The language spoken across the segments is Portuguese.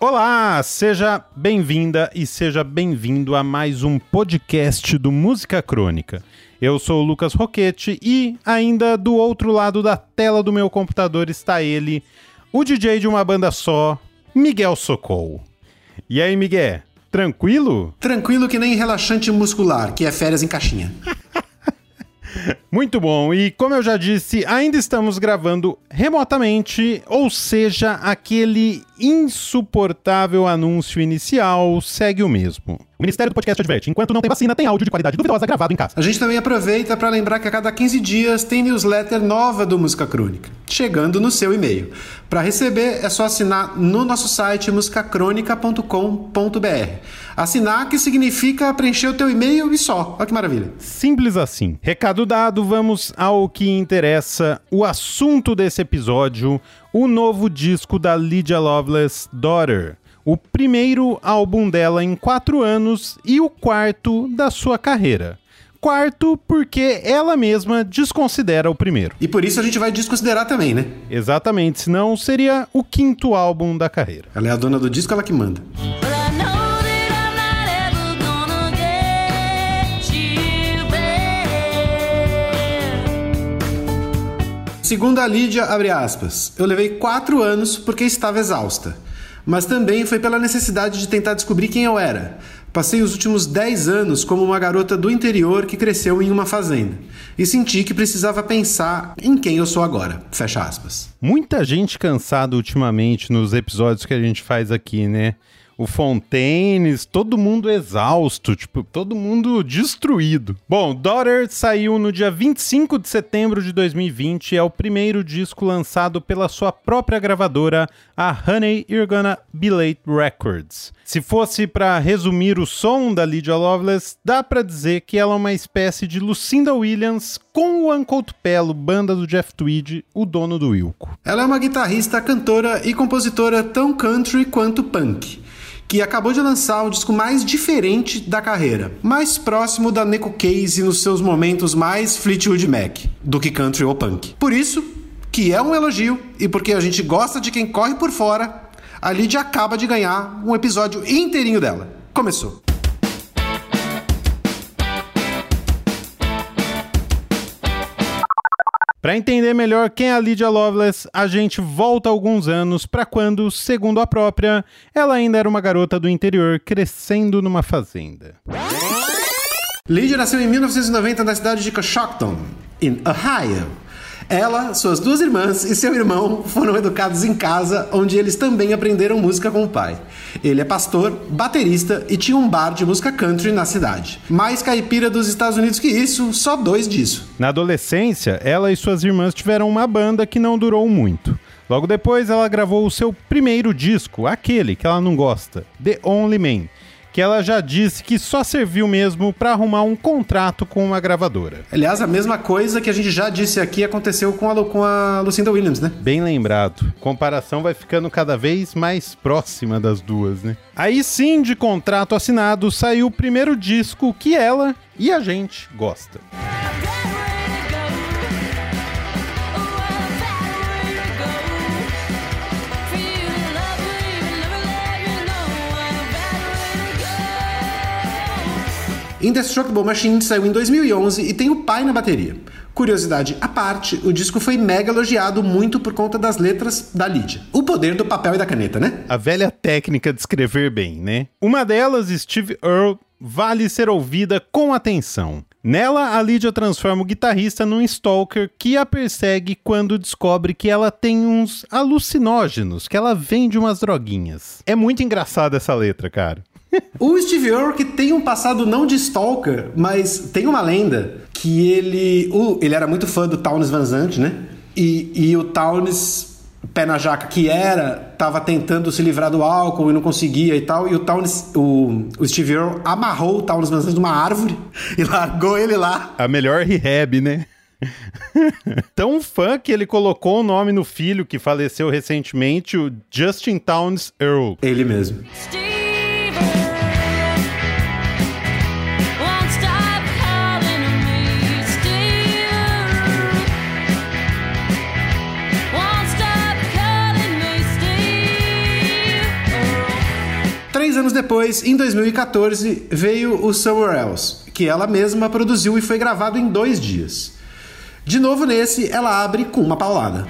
Olá, seja bem-vinda e seja bem-vindo a mais um podcast do Música Crônica. Eu sou o Lucas Roquete e ainda do outro lado da tela do meu computador está ele, o DJ de uma banda só, Miguel Socol. E aí, Miguel, tranquilo? Tranquilo que nem relaxante muscular, que é férias em caixinha. Muito bom, e como eu já disse, ainda estamos gravando remotamente, ou seja, aquele insuportável anúncio inicial segue o mesmo. O Ministério do Podcast adverte: enquanto não tem vacina, tem áudio de qualidade duvidosa gravado em casa. A gente também aproveita para lembrar que a cada 15 dias tem newsletter nova do Música Crônica, chegando no seu e-mail. Para receber é só assinar no nosso site musicacronica.com.br. Assinar que significa preencher o teu e-mail e só. Olha que maravilha. Simples assim. Recado dado, vamos ao que interessa. O assunto desse episódio, o novo disco da Lydia Loveless, Daughter o primeiro álbum dela em quatro anos e o quarto da sua carreira. Quarto, porque ela mesma desconsidera o primeiro. E por isso a gente vai desconsiderar também, né? Exatamente, senão seria o quinto álbum da carreira. Ela é a dona do disco, ela que manda. Segundo a Lídia, abre aspas, eu levei quatro anos porque estava exausta mas também foi pela necessidade de tentar descobrir quem eu era. Passei os últimos 10 anos como uma garota do interior que cresceu em uma fazenda e senti que precisava pensar em quem eu sou agora. Fecha aspas. Muita gente cansada ultimamente nos episódios que a gente faz aqui, né? O Fontaines, todo mundo exausto, tipo, todo mundo destruído. Bom, Daughter saiu no dia 25 de setembro de 2020 é o primeiro disco lançado pela sua própria gravadora, a Honey You're Gonna Be Late Records. Se fosse para resumir o som da Lydia Loveless, dá para dizer que ela é uma espécie de Lucinda Williams com o Uncle Tupelo, banda do Jeff Tweed, o dono do Wilco. Ela é uma guitarrista, cantora e compositora tão country quanto punk que acabou de lançar o disco mais diferente da carreira, mais próximo da Neko Case nos seus momentos mais Fleetwood Mac do que country ou punk. Por isso, que é um elogio e porque a gente gosta de quem corre por fora, a Lydia acaba de ganhar um episódio inteirinho dela. Começou. Para entender melhor quem é a Lydia Loveless, a gente volta alguns anos para quando, segundo a própria, ela ainda era uma garota do interior crescendo numa fazenda. Lydia nasceu em 1990 na cidade de Coshocton, em Ohio. Ela, suas duas irmãs e seu irmão foram educados em casa, onde eles também aprenderam música com o pai. Ele é pastor, baterista e tinha um bar de música country na cidade. Mais caipira dos Estados Unidos que isso, só dois disso. Na adolescência, ela e suas irmãs tiveram uma banda que não durou muito. Logo depois, ela gravou o seu primeiro disco, aquele que ela não gosta, The Only Man que ela já disse que só serviu mesmo para arrumar um contrato com uma gravadora. Aliás, a mesma coisa que a gente já disse aqui aconteceu com a, com a Lucinda Williams, né? Bem lembrado. Comparação vai ficando cada vez mais próxima das duas, né? Aí sim, de contrato assinado, saiu o primeiro disco que ela e a gente gosta. Indestructible Machine saiu em 2011 e tem o pai na bateria. Curiosidade à parte, o disco foi mega elogiado muito por conta das letras da Lydia. O poder do papel e da caneta, né? A velha técnica de escrever bem, né? Uma delas, Steve Earle, vale ser ouvida com atenção. Nela, a Lydia transforma o guitarrista num stalker que a persegue quando descobre que ela tem uns alucinógenos, que ela vende umas droguinhas. É muito engraçada essa letra, cara. o Steve Aoki tem um passado não de stalker, mas tem uma lenda que ele, uh, ele era muito fã do Townes Van Zandt, né? E, e o Townes, pé na jaca que era, tava tentando se livrar do álcool e não conseguia e tal. E o Townes, o, o Steve Earle amarrou o Townes Van Zandt numa árvore e largou ele lá. A melhor rehab, né? Tão fã que ele colocou o nome no filho que faleceu recentemente, o Justin Townes Earl. Ele mesmo. Três anos depois, em 2014, veio o Somewhere Else, que ela mesma produziu e foi gravado em dois dias. De novo nesse, ela abre com uma paulada.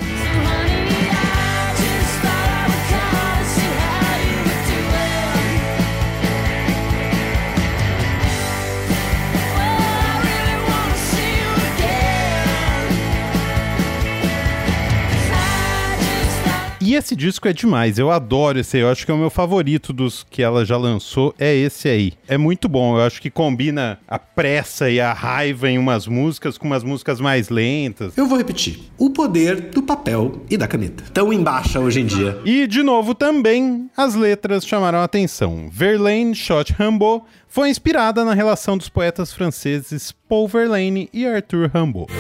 E esse disco é demais, eu adoro esse aí, eu acho que é o meu favorito dos que ela já lançou, é esse aí. É muito bom, eu acho que combina a pressa e a raiva em umas músicas com umas músicas mais lentas. Eu vou repetir: o poder do papel e da caneta. Tão em baixa hoje em dia. E, de novo, também as letras chamaram a atenção. Verlaine Shot Rimbaud foi inspirada na relação dos poetas franceses Paul Verlaine e Arthur Rimbaud.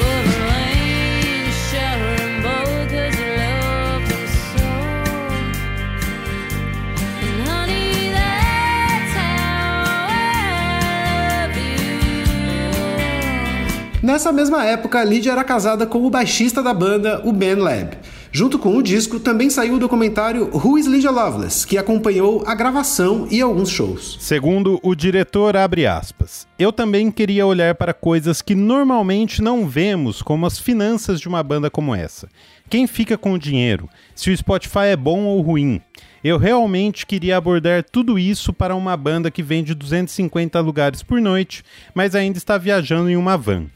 Nessa mesma época, Lydia era casada com o baixista da banda, o Ben Lab. Junto com o disco, também saiu o documentário Who is Lydia Loveless, que acompanhou a gravação e alguns shows. Segundo o diretor, abre aspas, eu também queria olhar para coisas que normalmente não vemos, como as finanças de uma banda como essa. Quem fica com o dinheiro? Se o Spotify é bom ou ruim? Eu realmente queria abordar tudo isso para uma banda que vende 250 lugares por noite, mas ainda está viajando em uma van.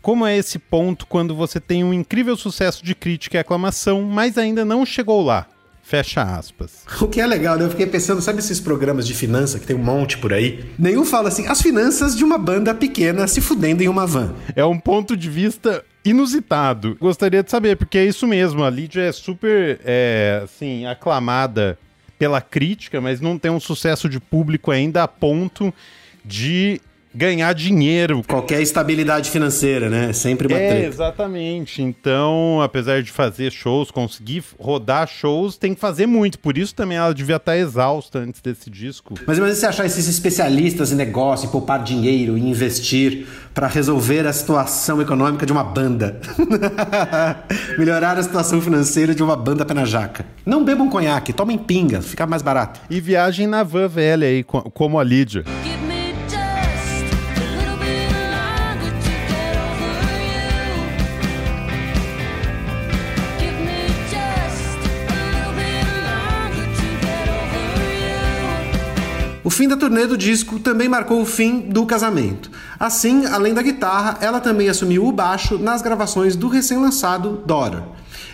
Como é esse ponto quando você tem um incrível sucesso de crítica e aclamação, mas ainda não chegou lá? Fecha aspas. O que é legal, né? Eu fiquei pensando, sabe esses programas de finança que tem um monte por aí? Nenhum fala assim, as finanças de uma banda pequena se fudendo em uma van. É um ponto de vista inusitado. Gostaria de saber, porque é isso mesmo. A Lídia é super, é, assim, aclamada pela crítica, mas não tem um sucesso de público ainda a ponto de ganhar dinheiro. Qualquer estabilidade financeira, né? Sempre bater. É, exatamente. Então, apesar de fazer shows, conseguir rodar shows, tem que fazer muito. Por isso também ela devia estar exausta antes desse disco. Mas imagina você achar esses especialistas em negócio, em poupar dinheiro e investir para resolver a situação econômica de uma banda. Melhorar a situação financeira de uma banda pena jaca. Não bebam conhaque, tomem pinga, fica mais barato. E viagem na van velha aí, como a Lídia. O fim da turnê do disco também marcou o fim do casamento. Assim, além da guitarra, ela também assumiu o baixo nas gravações do recém-lançado Daughter.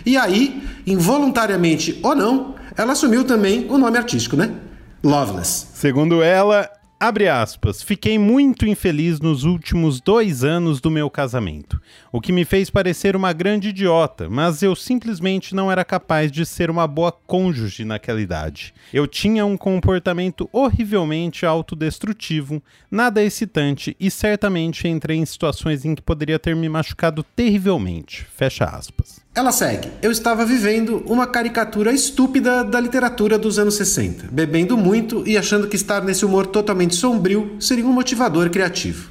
E aí, involuntariamente ou não, ela assumiu também o nome artístico, né? Loveless. Segundo ela, Abre aspas. Fiquei muito infeliz nos últimos dois anos do meu casamento, o que me fez parecer uma grande idiota, mas eu simplesmente não era capaz de ser uma boa cônjuge naquela idade. Eu tinha um comportamento horrivelmente autodestrutivo, nada excitante e certamente entrei em situações em que poderia ter me machucado terrivelmente. Fecha aspas. Ela segue. Eu estava vivendo uma caricatura estúpida da literatura dos anos 60, bebendo muito e achando que estar nesse humor totalmente sombrio seria um motivador criativo.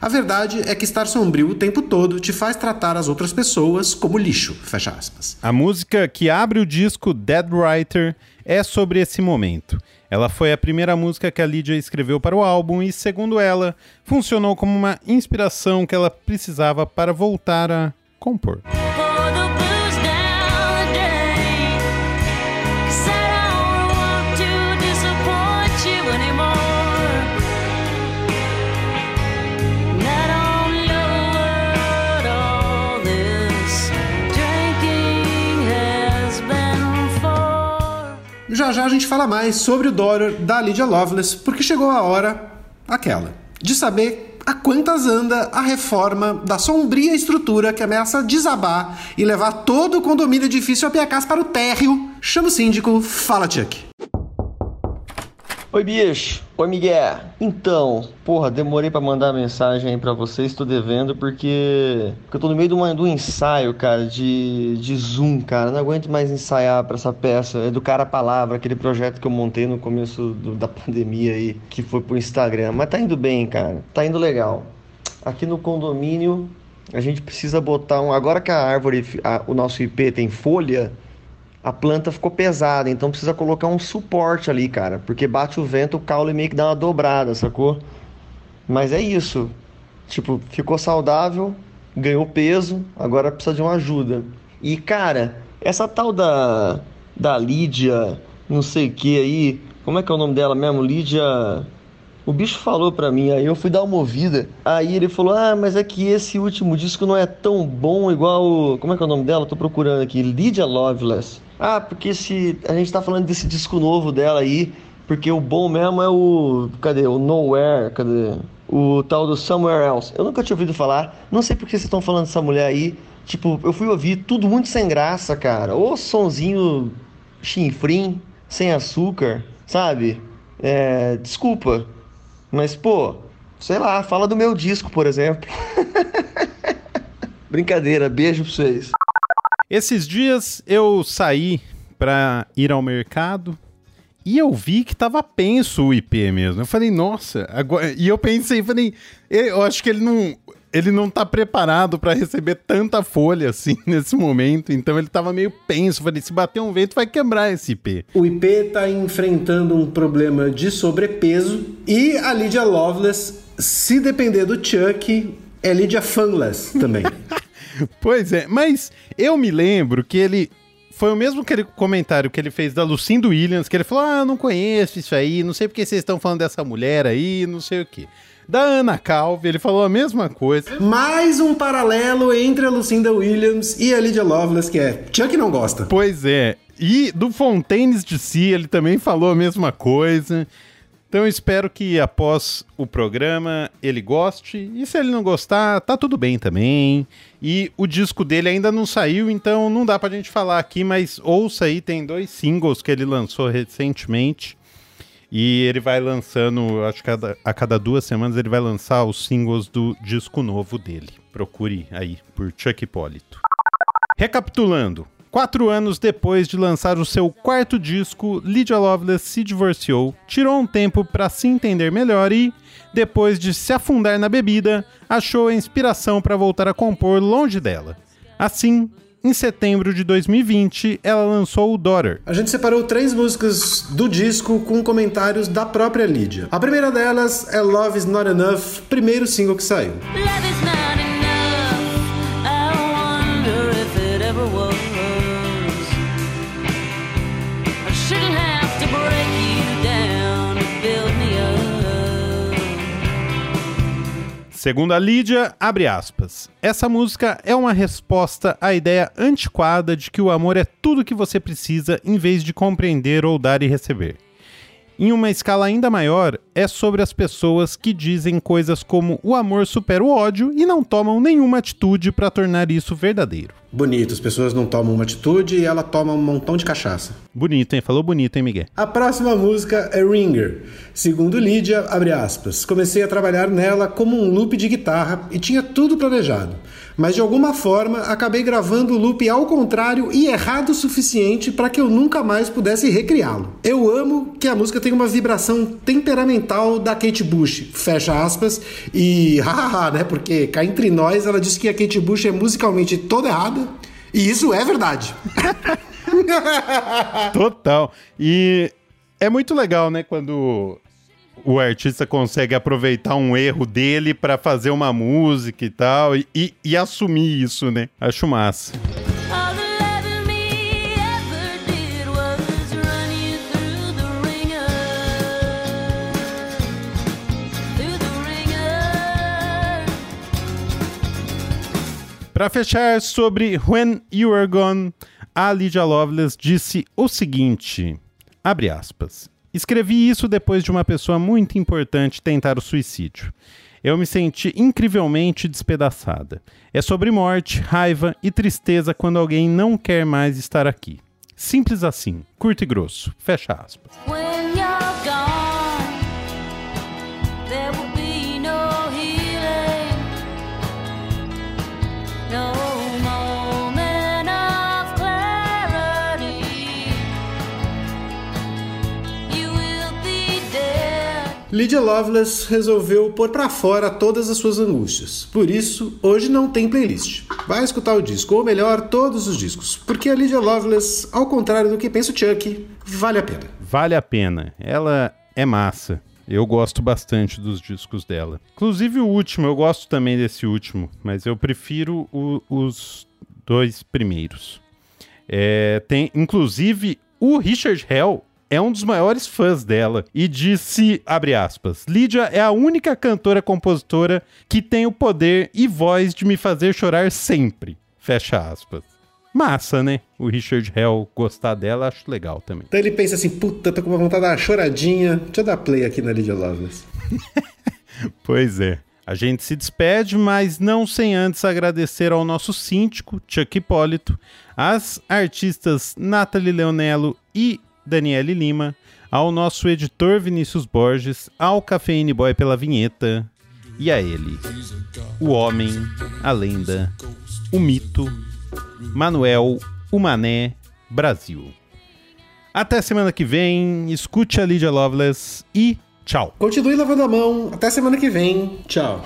A verdade é que estar sombrio o tempo todo te faz tratar as outras pessoas como lixo, fecha aspas. A música que abre o disco Dead Writer é sobre esse momento. Ela foi a primeira música que a Lydia escreveu para o álbum e, segundo ela, funcionou como uma inspiração que ela precisava para voltar a compor. Já já a gente fala mais sobre o Daughter da Lydia Loveless, porque chegou a hora, aquela, de saber a quantas anda a reforma da sombria estrutura que ameaça desabar e levar todo o condomínio edifício a casa para o térreo. Chama o síndico, fala Chuck. Oi, bicho. Oi, Miguel. Então, porra, demorei para mandar mensagem aí pra vocês, tô devendo porque, porque eu tô no meio de, uma, de um ensaio, cara, de, de Zoom, cara. Não aguento mais ensaiar pra essa peça. Educar a Palavra, aquele projeto que eu montei no começo do, da pandemia aí, que foi pro Instagram. Mas tá indo bem, cara. Tá indo legal. Aqui no condomínio, a gente precisa botar um. Agora que a árvore, a, o nosso IP tem folha, a planta ficou pesada, então precisa colocar um suporte ali, cara, porque bate o vento, o caule meio que dá uma dobrada, sacou? Mas é isso. Tipo, ficou saudável, ganhou peso, agora precisa de uma ajuda. E cara, essa tal da da Lídia, não sei que aí, como é que é o nome dela mesmo? Lídia o bicho falou pra mim, aí eu fui dar uma ouvida. Aí ele falou: Ah, mas é que esse último disco não é tão bom igual. Como é que é o nome dela? Tô procurando aqui. Lydia Loveless. Ah, porque se a gente tá falando desse disco novo dela aí, porque o bom mesmo é o. Cadê? O Nowhere, cadê? O tal do Somewhere Else. Eu nunca tinha ouvido falar. Não sei por que vocês estão falando dessa mulher aí. Tipo, eu fui ouvir tudo muito sem graça, cara. Ou sonzinho chinfrim, sem açúcar, sabe? É, desculpa. Mas, pô, sei lá, fala do meu disco, por exemplo. Brincadeira, beijo pra vocês. Esses dias eu saí pra ir ao mercado e eu vi que tava penso o IP mesmo. Eu falei, nossa, agora... e eu pensei, falei, eu acho que ele não ele não tá preparado para receber tanta folha assim nesse momento, então ele tava meio penso. Falei, se bater um vento vai quebrar esse IP. O IP tá enfrentando um problema de sobrepeso e a Lydia Loveless, se depender do Chuck, é Lydia Funless também. pois é, mas eu me lembro que ele foi o mesmo que ele, comentário que ele fez da Lucinda Williams, que ele falou: Ah, não conheço isso aí, não sei porque vocês estão falando dessa mulher aí, não sei o que da Ana Calvi, ele falou a mesma coisa. Mais um paralelo entre a Lucinda Williams e a Lydia Lovelace, que é Chuck não gosta. Pois é. E do Fontaines de Si, ele também falou a mesma coisa. Então espero que após o programa ele goste. E se ele não gostar, tá tudo bem também. E o disco dele ainda não saiu, então não dá pra gente falar aqui, mas ouça aí, tem dois singles que ele lançou recentemente. E ele vai lançando, acho que a cada duas semanas ele vai lançar os singles do disco novo dele. Procure aí por Chuck Hipólito. Recapitulando, Quatro anos depois de lançar o seu quarto disco, Lydia Loveless se divorciou, tirou um tempo para se entender melhor e, depois de se afundar na bebida, achou a inspiração para voltar a compor longe dela. Assim, em setembro de 2020, ela lançou o Daughter. A gente separou três músicas do disco com comentários da própria Lídia. A primeira delas é Love Is Not Enough, primeiro single que saiu. Segundo a Lídia, abre aspas. Essa música é uma resposta à ideia antiquada de que o amor é tudo que você precisa em vez de compreender ou dar e receber em uma escala ainda maior, é sobre as pessoas que dizem coisas como o amor supera o ódio e não tomam nenhuma atitude para tornar isso verdadeiro. Bonito, as pessoas não tomam uma atitude e ela toma um montão de cachaça. Bonito, hein? Falou bonito, hein, Miguel? A próxima música é Ringer. Segundo Lídia, abre aspas, comecei a trabalhar nela como um loop de guitarra e tinha tudo planejado mas de alguma forma acabei gravando o loop ao contrário e errado o suficiente para que eu nunca mais pudesse recriá-lo. Eu amo que a música tem uma vibração temperamental da Kate Bush, fecha aspas, e hahaha, né? Porque cá entre nós ela disse que a Kate Bush é musicalmente toda errada, e isso é verdade. Total. E é muito legal, né, quando o artista consegue aproveitar um erro dele para fazer uma música e tal, e, e, e assumir isso, né? Acho massa. Para fechar sobre When You Are Gone, a Lydia Loveless disse o seguinte, abre aspas, Escrevi isso depois de uma pessoa muito importante tentar o suicídio. Eu me senti incrivelmente despedaçada. É sobre morte, raiva e tristeza quando alguém não quer mais estar aqui. Simples assim, curto e grosso. Fecha aspas. Lydia Lovelace resolveu pôr para fora todas as suas angústias. Por isso, hoje não tem playlist. Vai escutar o disco, ou melhor, todos os discos. Porque a Lydia Lovelace, ao contrário do que pensa o Chuck, vale a pena. Vale a pena. Ela é massa. Eu gosto bastante dos discos dela. Inclusive o último, eu gosto também desse último, mas eu prefiro o, os dois primeiros. É, tem, inclusive, o Richard Hell é um dos maiores fãs dela e disse, abre aspas, Lídia é a única cantora compositora que tem o poder e voz de me fazer chorar sempre. Fecha aspas. Massa, né? O Richard Hell gostar dela, acho legal também. Então ele pensa assim, puta, tô com uma vontade de dar uma choradinha. Deixa eu dar play aqui na Lydia Lovelace. pois é. A gente se despede, mas não sem antes agradecer ao nosso síndico, Chuck Hipólito, às artistas Nathalie Leonello e Daniele Lima, ao nosso editor Vinícius Borges, ao Cafeine Boy pela vinheta e a ele, o homem, a lenda, o mito, Manuel, o Mané, Brasil. Até semana que vem, escute a Lydia Loveless e tchau. Continue lavando a mão. Até semana que vem. Tchau.